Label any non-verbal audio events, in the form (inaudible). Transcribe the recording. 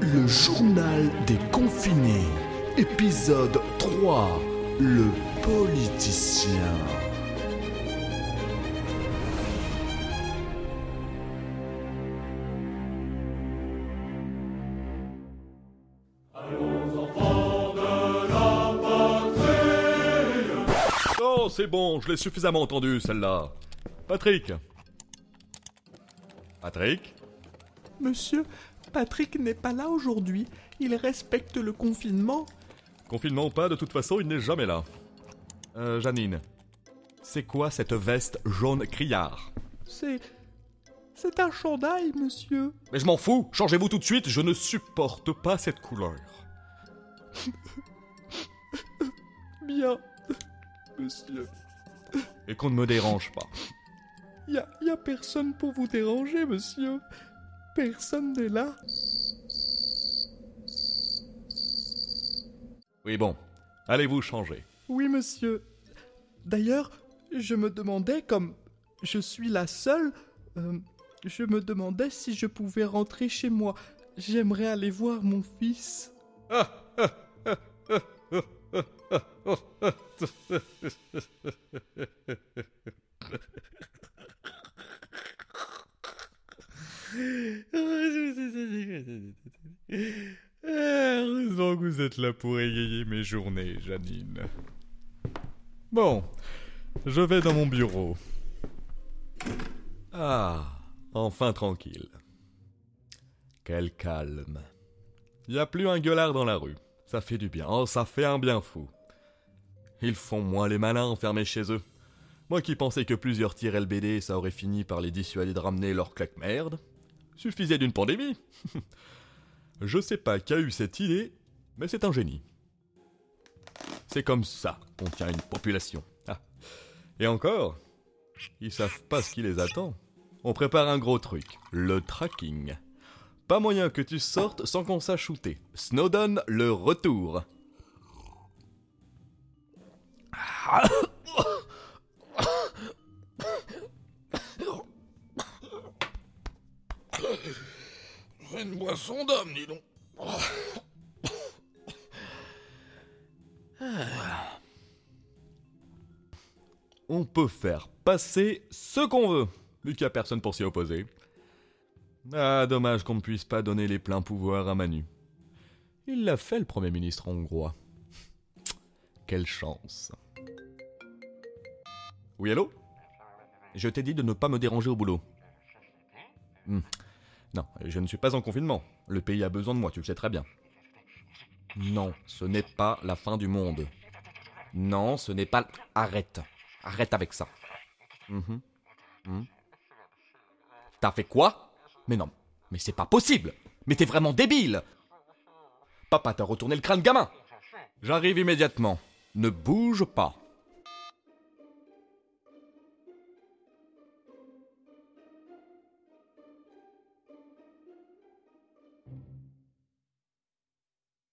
Le journal des confinés, épisode 3, le politicien. Oh, c'est bon, je l'ai suffisamment entendu, celle-là. Patrick Patrick Monsieur, Patrick n'est pas là aujourd'hui. Il respecte le confinement. Confinement ou pas, de toute façon, il n'est jamais là. Euh, Janine, c'est quoi cette veste jaune criard? C'est. C'est un chandail, monsieur. Mais je m'en fous Changez-vous tout de suite, je ne supporte pas cette couleur. (laughs) Bien. Monsieur. Et qu'on ne me dérange pas. Y a, y a personne pour vous déranger, monsieur. Personne n'est là. Oui, bon. Allez vous changer? Oui, monsieur. D'ailleurs, je me demandais, comme je suis la seule, euh, je me demandais si je pouvais rentrer chez moi. J'aimerais aller voir mon fils. Heureusement que vous êtes là pour égayer mes journées, Janine. Bon, je vais dans mon bureau. Ah, enfin tranquille. Quel calme. Y a plus un gueulard dans la rue. Ça fait du bien. Oh, ça fait un bien fou. Ils font moins les malins enfermés chez eux. Moi qui pensais que plusieurs tirs LBD, ça aurait fini par les dissuader de ramener leur claque merde. Suffisait d'une pandémie. (laughs) Je sais pas qui a eu cette idée, mais c'est un génie. C'est comme ça qu'on tient une population. Ah. Et encore, ils savent pas ce qui les attend. On prépare un gros truc, le tracking. Pas moyen que tu sortes sans qu'on sache shooter. Snowden, le retour. Une boisson d'homme, dis donc. On peut faire passer ce qu'on veut, a personne pour s'y opposer. Ah, dommage qu'on ne puisse pas donner les pleins pouvoirs à Manu. Il l'a fait, le Premier ministre hongrois. Quelle chance. Oui, allô? Je t'ai dit de ne pas me déranger au boulot. Hmm. Non, je ne suis pas en confinement. Le pays a besoin de moi, tu le sais très bien. Non, ce n'est pas la fin du monde. Non, ce n'est pas... Arrête. Arrête avec ça. Mhm. Mhm. T'as fait quoi? Mais non, mais c'est pas possible Mais t'es vraiment débile Papa t'a retourné le crâne gamin J'arrive immédiatement. Ne bouge pas.